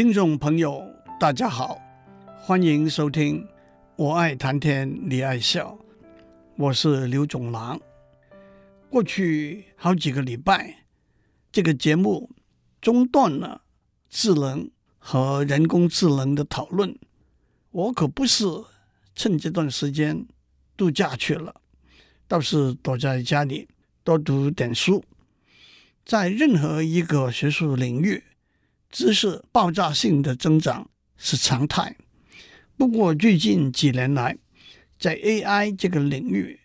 听众朋友，大家好，欢迎收听《我爱谈天，你爱笑》，我是刘总郎。过去好几个礼拜，这个节目中断了智能和人工智能的讨论。我可不是趁这段时间度假去了，倒是躲在家里多读点书。在任何一个学术领域，知识爆炸性的增长是常态，不过最近几年来，在 AI 这个领域，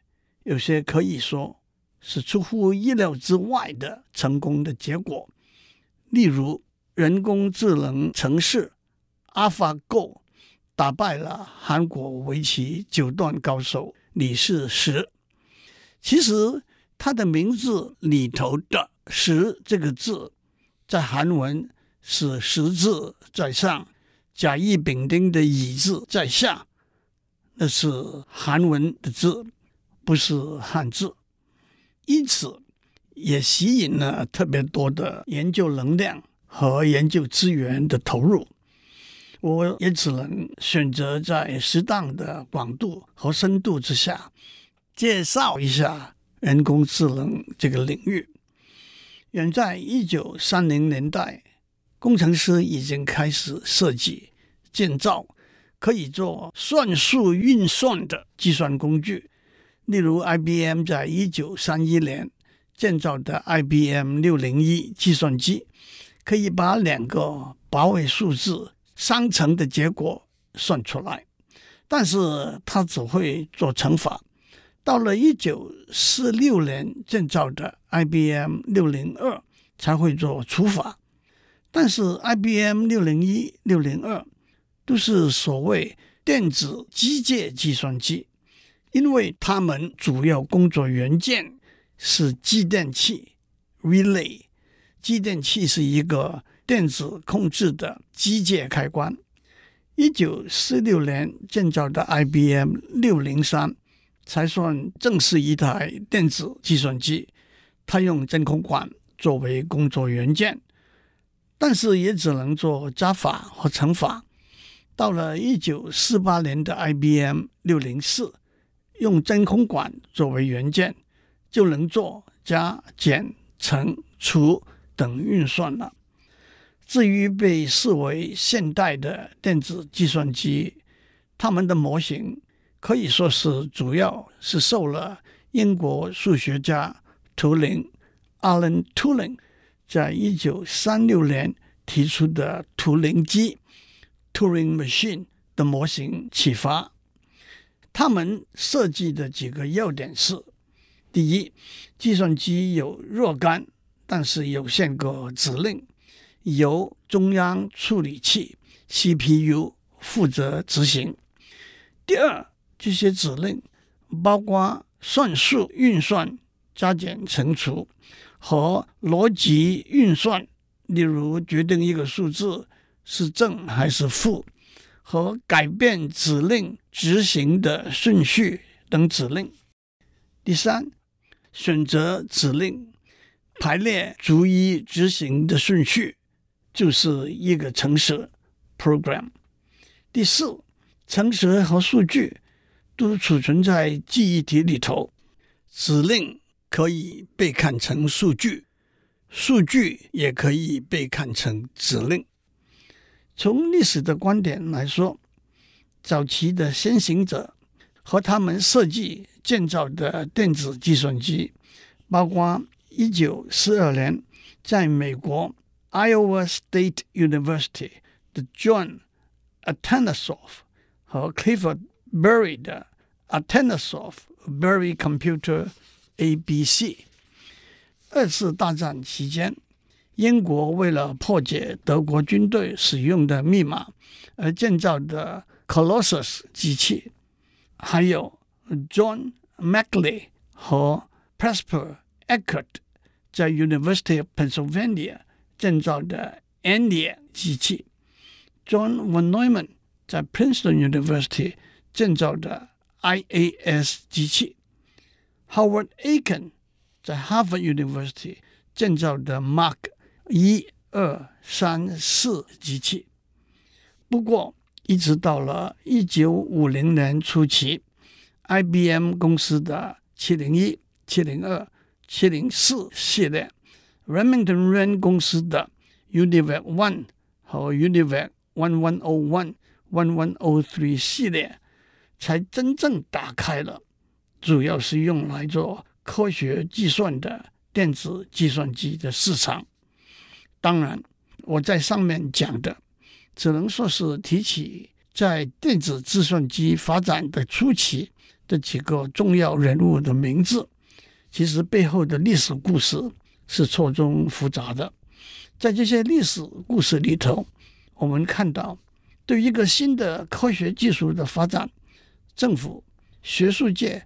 有些可以说是出乎意料之外的成功的结果。例如，人工智能程式 AlphaGo 打败了韩国围棋九段高手李世石。其实，他的名字里头的“石”这个字，在韩文。是石字在上，甲乙丙丁的乙字在下，那是韩文的字，不是汉字，因此也吸引了特别多的研究能量和研究资源的投入。我也只能选择在适当的广度和深度之下，介绍一下人工智能这个领域。远在一九三零年代。工程师已经开始设计、建造可以做算术运算的计算工具，例如 IBM 在一九三一年建造的 IBM 六零一计算机，可以把两个八位数字相乘的结果算出来，但是它只会做乘法。到了一九四六年建造的 IBM 六零二才会做除法。但是，IBM 六零一、六零二都是所谓电子机械计算机，因为它们主要工作元件是继电器 （relay）。继电器是一个电子控制的机械开关。一九四六年建造的 IBM 六零三才算正式一台电子计算机，它用真空管作为工作元件。但是也只能做加法和乘法。到了一九四八年的 IBM 六零四，用真空管作为元件，就能做加减乘除等运算了。至于被视为现代的电子计算机，它们的模型可以说是主要是受了英国数学家图灵 Alan Turing。在一九三六年提出的图灵机 （Turing Machine） 的模型启发，他们设计的几个要点是：第一，计算机有若干但是有限个指令，由中央处理器 （CPU） 负责执行；第二，这些指令包括算术运算、加减乘除。和逻辑运算，例如决定一个数字是正还是负，和改变指令执行的顺序等指令。第三，选择指令排列逐一执行的顺序，就是一个程式 （program）。第四，程式和数据都储存在记忆体里头，指令。可以被看成数据，数据也可以被看成指令。从历史的观点来说，早期的先行者和他们设计建造的电子计算机，包括一九四二年在美国 Iowa State University 的 John Atanasoff 和 Clifford Berry 的 Atanasoff Berry Computer。A、B、C。二次大战期间，英国为了破解德国军队使用的密码而建造的 Colossus 机器，还有 John Macley 和 Presper Eckert 在 University of Pennsylvania 建造的 a n d i a 机器，John von Neumann 在 Princeton University 建造的 IAS 机器。Howard Aiken 在 Harvard University 建造的 Mark 一二三四机器，不过，一直到了一九五零年初期，IBM 公司的七零一、七零二、七零四系列，Remington Rand 公司的 UNIVAC One 和 UNIVAC One One O One、One One O Three 系列，才真正打开了，主要是用来做科学计算的电子计算机的市场。当然，我在上面讲的，只能说是提起在电子计算机发展的初期的几个重要人物的名字。其实背后的历史故事是错综复杂的。在这些历史故事里头，我们看到，对一个新的科学技术的发展，政府、学术界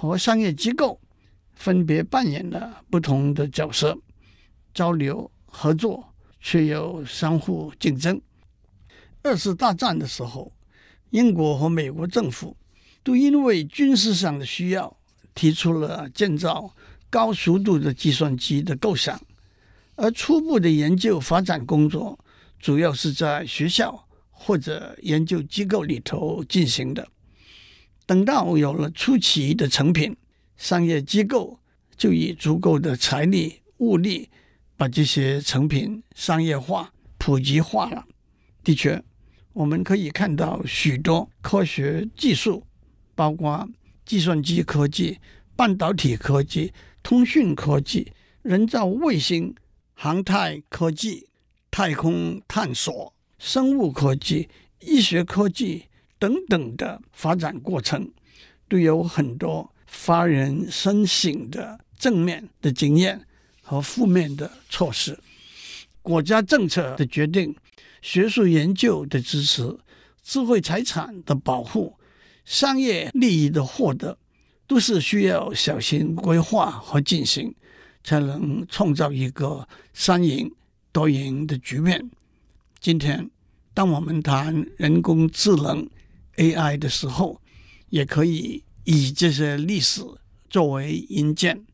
和商业机构分别扮演了不同的角色，交流。合作却又相互竞争。二次大战的时候，英国和美国政府都因为军事上的需要，提出了建造高速度的计算机的构想。而初步的研究发展工作，主要是在学校或者研究机构里头进行的。等到有了初期的成品，商业机构就以足够的财力物力。把这些成品商业化、普及化了。的确，我们可以看到许多科学技术，包括计算机科技、半导体科技、通讯科技、人造卫星、航太科技、太空探索、生物科技、医学科技等等的发展过程，都有很多发人深省的正面的经验。和负面的措施，国家政策的决定、学术研究的支持、智慧财产的保护、商业利益的获得，都是需要小心规划和进行，才能创造一个三赢多赢的局面。今天，当我们谈人工智能 AI 的时候，也可以以这些历史作为引荐，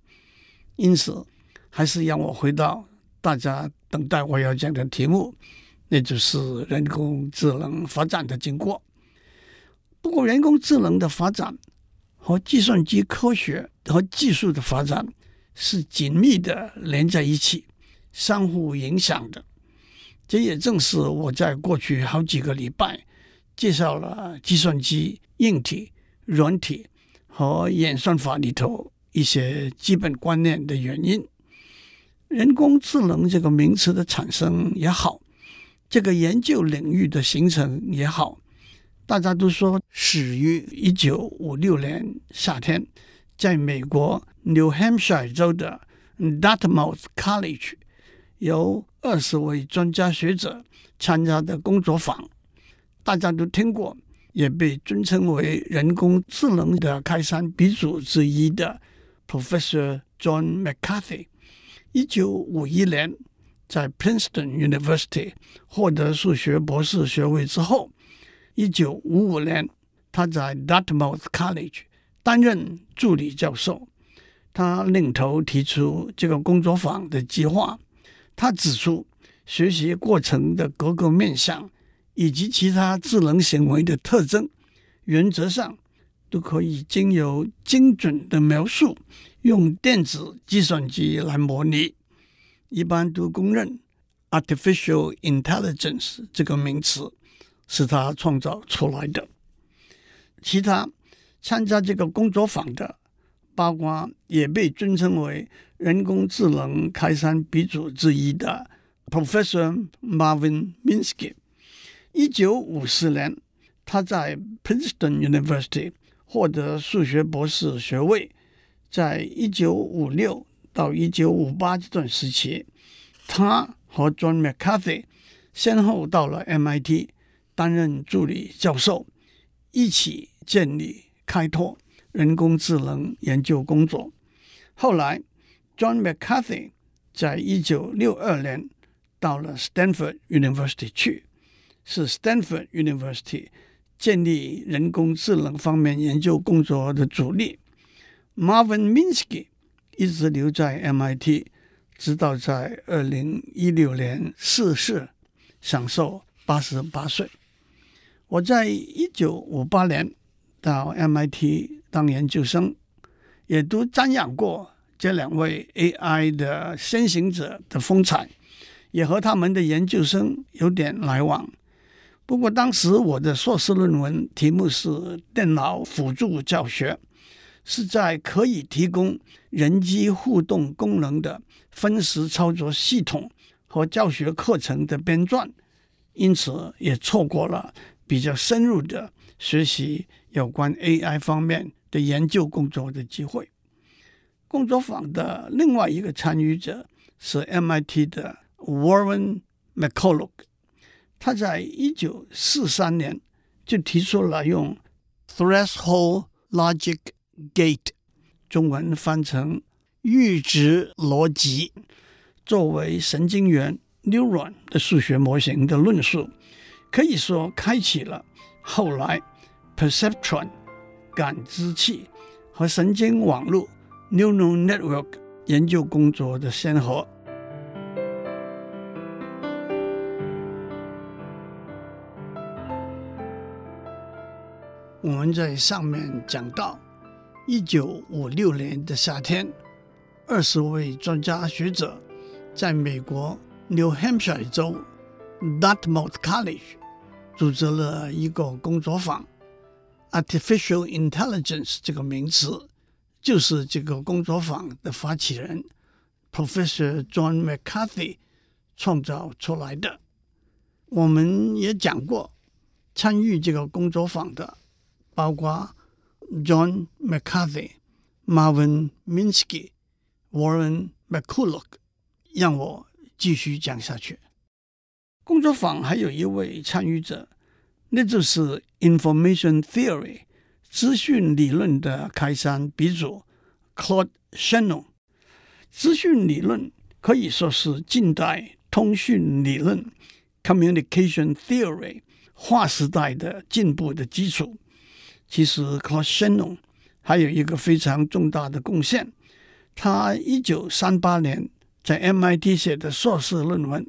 因此。还是让我回到大家等待我要讲的题目，那就是人工智能发展的经过。不过，人工智能的发展和计算机科学和技术的发展是紧密的连在一起，相互影响的。这也正是我在过去好几个礼拜介绍了计算机硬体、软体和演算法里头一些基本观念的原因。人工智能这个名词的产生也好，这个研究领域的形成也好，大家都说始于一九五六年夏天，在美国 New Hampshire 州的 Dartmouth College，由二十位专家学者参加的工作坊，大家都听过，也被尊称为人工智能的开山鼻祖之一的 Professor John McCarthy。一九五一年，在 Princeton University 获得数学博士学位之后，一九五五年，他在 Dartmouth College 担任助理教授。他领头提出这个工作坊的计划。他指出，学习过程的各个面向以及其他智能行为的特征，原则上都可以经由精准的描述。用电子计算机来模拟，一般都公认 “artificial intelligence” 这个名词是他创造出来的。其他参加这个工作坊的，包括也被尊称为人工智能开山鼻祖之一的 Professor Marvin Minsky。一九五四年，他在 Princeton University 获得数学博士学位。在一九五六到一九五八这段时期，他和 John McCarthy 先后到了 MIT 担任助理教授，一起建立开拓人工智能研究工作。后来，John McCarthy 在一九六二年到了 Stanford University 去，是 Stanford University 建立人工智能方面研究工作的主力。Marvin Minsky 一直留在 MIT，直到在二零一六年逝世，享寿八十八岁。我在一九五八年到 MIT 当研究生，也都瞻仰过这两位 AI 的先行者的风采，也和他们的研究生有点来往。不过当时我的硕士论文题目是电脑辅助教学，是在可以提供人机互动功能的分时操作系统和教学课程的编撰，因此也错过了比较深入的学习有关 AI 方面的研究工作的机会。工作坊的另外一个参与者是 MIT 的 Warren McCulloch，他在一九四三年就提出了用 Threshold Logic Gate（ 中文翻成阈值逻辑）作为神经元 （neuron） 的数学模型的论述。可以说，开启了后来 perceptron 感知器和神经网络 neural network 研究工作的先河。我们在上面讲到，一九五六年的夏天，二十位专家学者在美国 New Hampshire 州 Dartmouth College。组织了一个工作坊，Artificial Intelligence 这个名词就是这个工作坊的发起人 Professor John McCarthy 创造出来的。我们也讲过，参与这个工作坊的包括 John McCarthy、Marvin Minsky、Warren McCulloch。让我继续讲下去。工作坊还有一位参与者，那就是 Information Theory 资讯理论的开山鼻祖 Claude Shannon。资讯理论可以说是近代通讯理论 Communication Theory 划时代的进步的基础。其实 Claude Shannon 还有一个非常重大的贡献，他一九三八年在 MIT 写的硕士论文。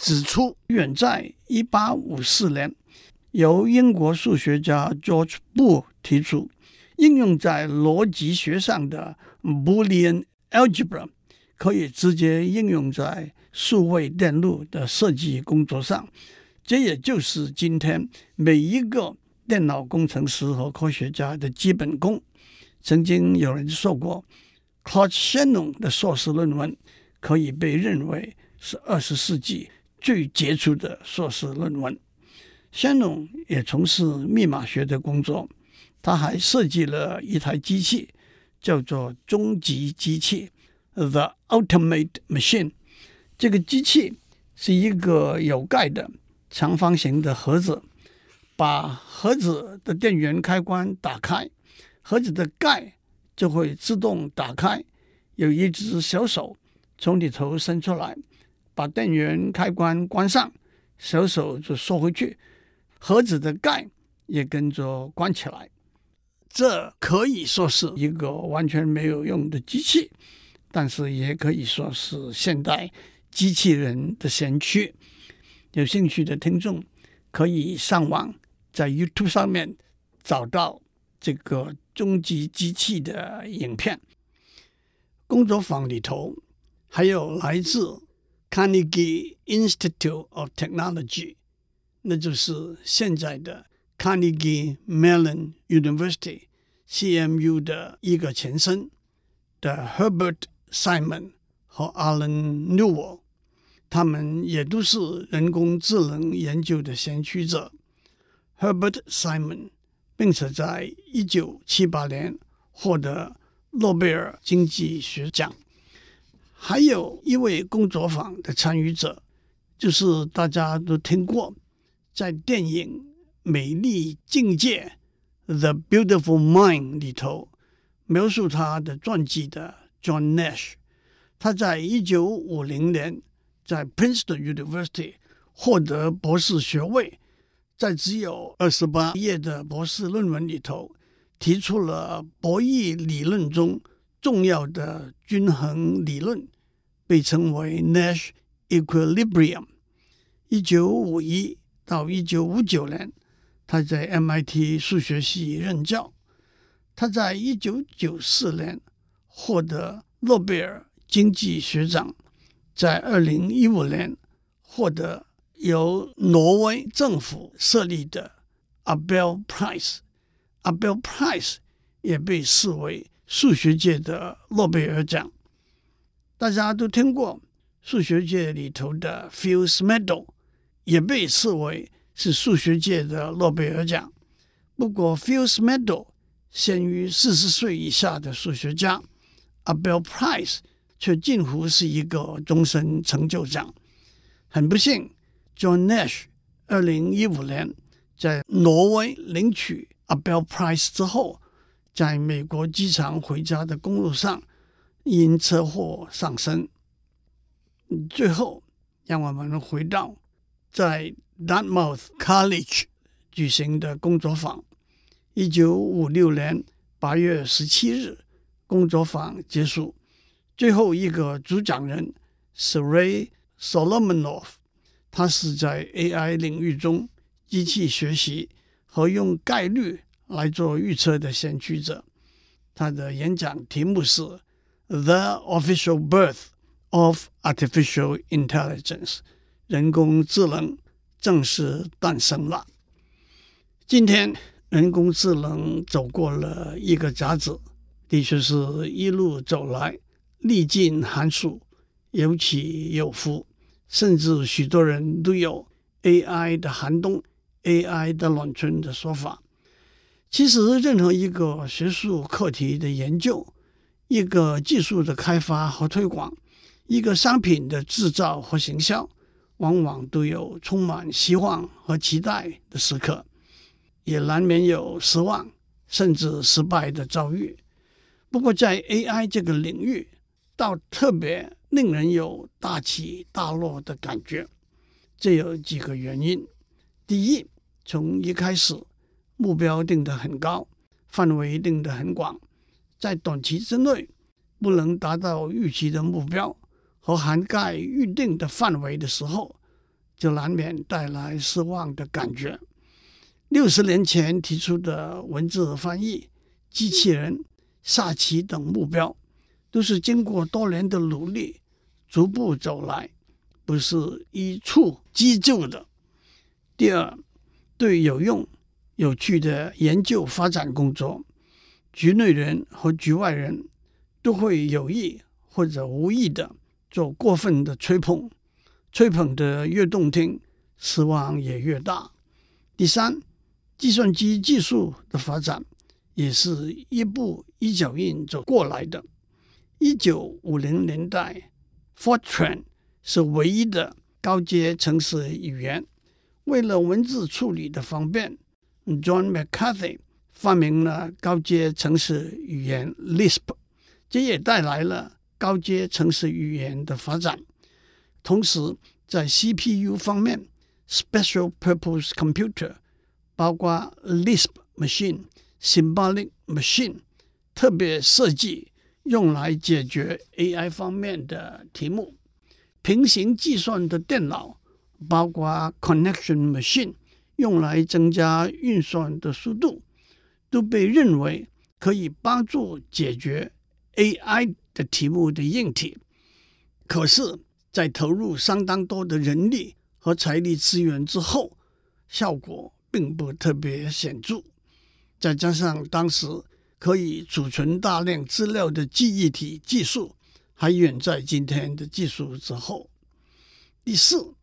指出，远在一八五四年，由英国数学家 George Boole 提出应用在逻辑学上的 Boolean algebra，可以直接应用在数位电路的设计工作上。这也就是今天每一个电脑工程师和科学家的基本功。曾经有人说过，Claude Shannon 的硕士论文可以被认为是二十世纪。最杰出的硕士论文。Shannon 也从事密码学的工作，他还设计了一台机器，叫做“终极机器 ”（The Ultimate Machine）。这个机器是一个有盖的长方形的盒子，把盒子的电源开关打开，盒子的盖就会自动打开，有一只小手从里头伸出来。把电源开关关上，小手就缩回去，盒子的盖也跟着关起来。这可以说是一个完全没有用的机器，但是也可以说是现代机器人的先驱。有兴趣的听众可以上网，在 YouTube 上面找到这个终极机器的影片。工作坊里头还有来自 Carnegie Institute of Technology，那就是现在的 Carnegie Mellon University（CMU） 的一个前身的 Herbert Simon 和 Alan Newell，他们也都是人工智能研究的先驱者。Herbert Simon 并且在一九七八年获得诺贝尔经济学奖。还有一位工作坊的参与者，就是大家都听过，在电影《美丽境界》（The Beautiful Mind） 里头描述他的传记的 John Nash。他在一九五零年在 Princeton University 获得博士学位，在只有二十八页的博士论文里头，提出了博弈理论中。重要的均衡理论被称为 Nash equilibrium。一九五一到一九五九年，他在 MIT 数学系任教。他在一九九四年获得诺贝尔经济学奖，在二零一五年获得由挪威政府设立的 Abel Prize。Abel Prize 也被视为数学界的诺贝尔奖。大家都听过数学界里头的 Fields Medal，也被视为是数学界的诺贝尔奖。不过 Fields Medal 限于四十岁以下的数学家，Abel Prize 却近乎是一个终身成就奖。很不幸，John Nash 二零一五年在挪威领取 Abel Prize 之后，在美国机场回家的公路上因车祸丧生。最后，让我们回到在 Dartmouth College 举行的工作坊。一九五六年八月十七日，工作坊结束。最后一个主讲人是 Ray 他是在 AI 领域中机器学习和用概率来做预测的先驱者。他的演讲题目是 “The Official Birth of Artificial Intelligence”，人工智能正式诞生了。今天。人工智能走过了一个甲子，的确是一路走来，历尽寒暑，有起有伏，甚至许多人都有 AI 的寒冬、AI 的暖春的说法。其实，任何一个学术课题的研究，一个技术的开发和推广，一个商品的制造和行销，往往都有充满希望和期待的时刻。也难免有失望甚至失败的遭遇。不过，在 AI 这个领域，倒特别令人有大起大落的感觉。这有几个原因：第一，从一开始目标定得很高，范围定得很广，在短期之内不能达到预期的目标和涵盖预定的范围的时候，就难免带来失望的感觉。六十年前提出的文字翻译、机器人、下棋等目标，都是经过多年的努力逐步走来，不是一蹴即就的。第二，对有用、有趣的研究发展工作，局内人和局外人都会有意或者无意的做过分的吹捧，吹捧的越动听，失望也越大。第三。计算机技术的发展也是一步一脚印走过来的。一九五零年代，Fortran 是唯一的高阶程式语言。为了文字处理的方便，John McCarthy 发明了高阶程式语言 Lisp，这也带来了高阶程式语言的发展。同时，在 CPU 方面，Special Purpose Computer。包括 Lisp Machine、Symbolic Machine，特别设计用来解决 AI 方面的题目。平行计算的电脑，包括 Connection Machine，用来增加运算的速度，都被认为可以帮助解决 AI 的题目的硬体。可是，在投入相当多的人力和财力资源之后，效果，并不特别显著，再加上当时可以储存大量资料的记忆体技术还远在今天的技术之后。第四，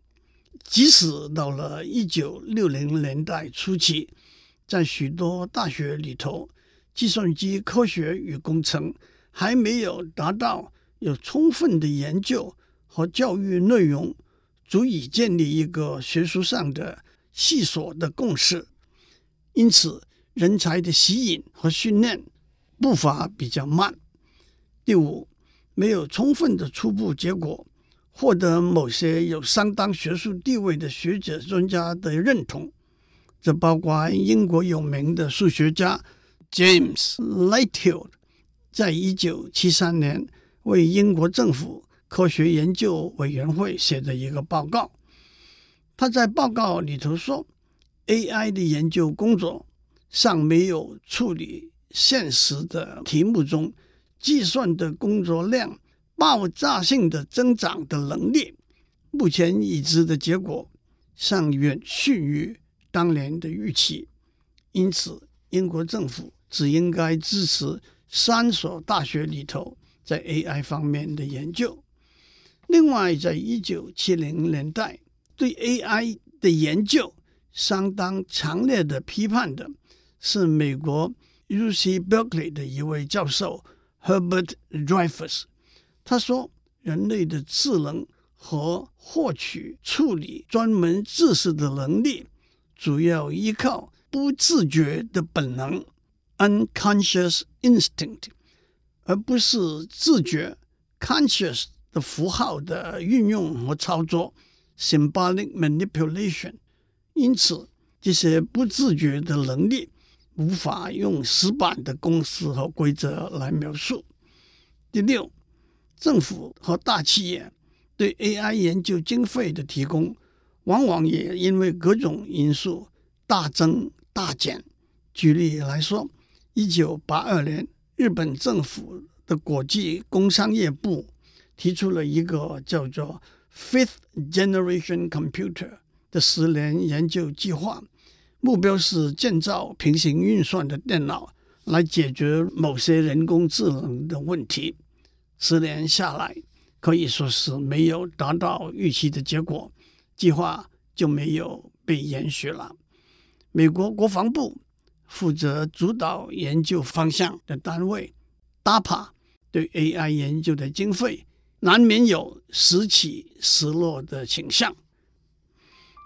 即使到了一九六零年代初期，在许多大学里头，计算机科学与工程还没有达到有充分的研究和教育内容，足以建立一个学术上的。细琐的共识，因此人才的吸引和训练步伐比较慢。第五，没有充分的初步结果，获得某些有相当学术地位的学者专家的认同。这包括英国有名的数学家 James Lighthill，在一九七三年为英国政府科学研究委员会写的一个报告。他在报告里头说 AI 的研究工作尚没有处理现实的题目中计算的工作量爆炸性的增长的能力。目前已知的结果尚远逊于当年的预期，因此英国政府只应该支持三所大学里头在 AI 方面的研究。另外，在一九七零年代，对 AI 的研究相当强烈的批判的是美国 UC Berkeley 的一位教授 Herbert Dreyfus。他说，人类的智能和获取、处理专门知识的能力，主要依靠不自觉的本能 （unconscious instinct），而不是自觉 （conscious）。的符号的运用和操作 （symbolic manipulation），因此这些不自觉的能力无法用死板的公式和规则来描述。第六，政府和大企业对 AI 研究经费的提供，往往也因为各种因素大增大减。举例来说，一九八二年，日本政府的国际工商业部。提出了一个叫做 Fifth Generation Computer 的十年研究计划，目标是建造平行运算的电脑来解决某些人工智能的问题。十年下来，可以说是没有达到预期的结果，计划就没有被延续了。美国国防部负责主导研究方向的单位 DAPA 对 AI 研究的经费。难免有时起时落的倾向。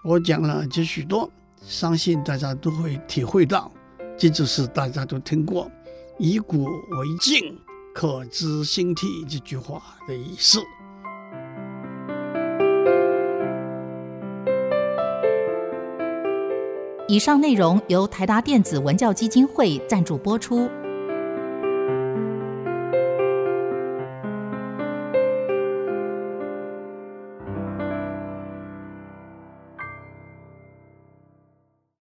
我讲了这许多，相信大家都会体会到，这就是大家都听过“以古为镜，可知兴替”这句话的意思。以上内容由台达电子文教基金会赞助播出。